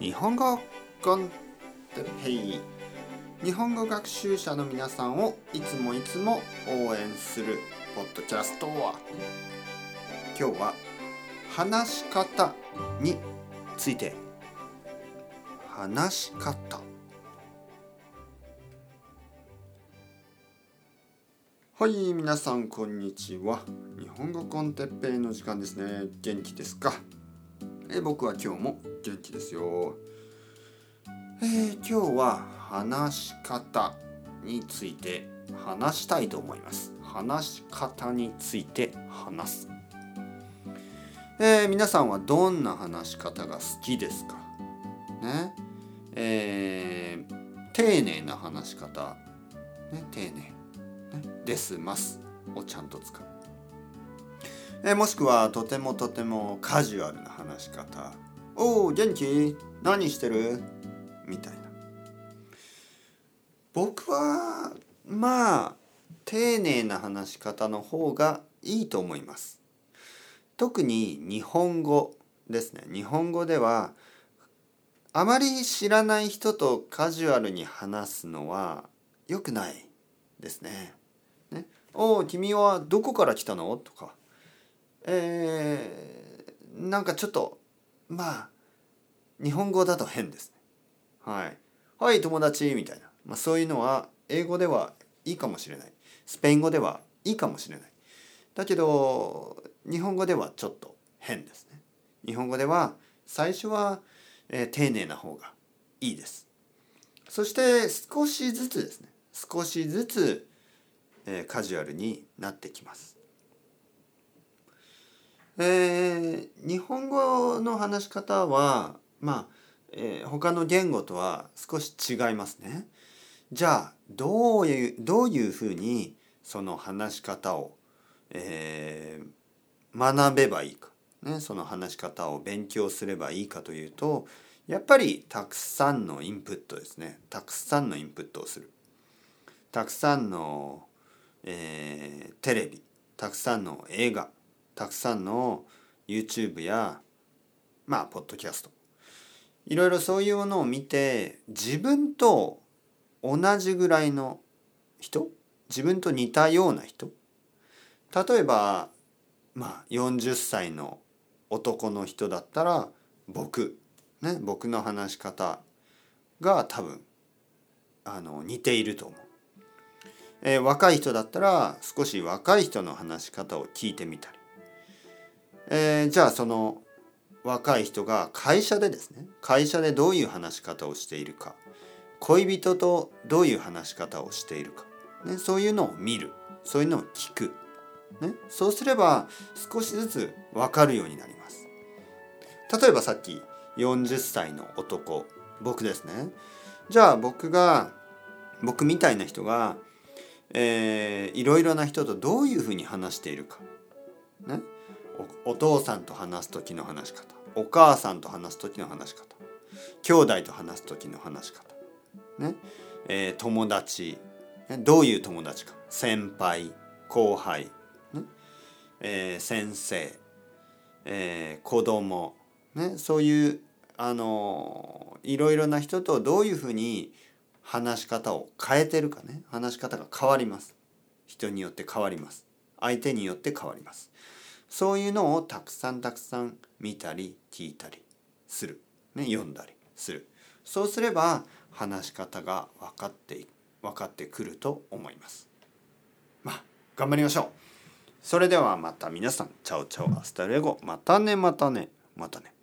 日本語日本語学習者の皆さんをいつもいつも応援するポッドキャストは今日は話し方について話し方。はい皆さんこんにちは。日本語コンテッペイの時間ですね。元気ですか？え僕は今日も元気ですよ。えー、今日は話し方について話したいと思います。話し方について話す。えー、皆さんはどんな話し方が好きですか？ね？えー、丁寧な話し方。ね？丁寧、ね、ですます。をちゃんと使う。えもしくはとてもとてもカジュアルな話し方「おお元気？何してる?」みたいな。僕はまあ丁寧な話し方の方がいいと思います。特に日本語ですね。日本語ではあまり知らない人とカジュアルに話すのは良くないですね。ね。おお君はどこから来たの？とか。えー、なんかちょっとまあ日本語だと変ですね。はい。はい友達みたいな、まあ、そういうのは英語ではいいかもしれない。スペイン語ではいいかもしれない。だけど日本語ではちょっと変ですね。日本語では最初は、えー、丁寧な方がいいです。そして少しずつですね少しずつ、えー、カジュアルになってきます。えー、日本語の話し方はまあ、えー、他の言語とは少し違いますね。じゃあどういうどういうふうにその話し方を、えー、学べばいいか、ね、その話し方を勉強すればいいかというとやっぱりたくさんのインプットですね。たくさんのインプットをする。たくさんの、えー、テレビ。たくさんの映画。たくさんの YouTube やまあポッドキャスト。いろいろそういうものを見て自分と同じぐらいの人自分と似たような人例えばまあ40歳の男の人だったら僕ね僕の話し方が多分あの似ていると思う。えー、若い人だったら少し若い人の話し方を聞いてみたり、えー、じゃあその若い人が会社でですね会社でどういう話し方をしているか恋人とどういう話し方をしているかね、そういうのを見るそういうのを聞く、ね、そうすれば少しずつ分かるようになります。例えばさっき40歳の男僕ですね。じゃあ僕が僕みたいな人が、えー、いろいろな人とどういうふうに話しているか、ね、お父さんと話す時の話し方。お母さんと話す時の話し方。兄弟と話す時の話し方。ね。えー、友達。ねどういう友達か。先輩後輩、ね。えー、先生、えー、子供、ね、そういうあのいろいろな人とどういうふうに話し方を変えてるかね。話し方が変わります。人によって変わります。相手によって変わります。そういうのをたくさんたくさん見たり聞いたりする、ね、読んだりするそうすれば話し方が分かって分かってくると思います。まあ頑張りましょう。それではまた皆さん chao chao hasta luego またねまたねまたね。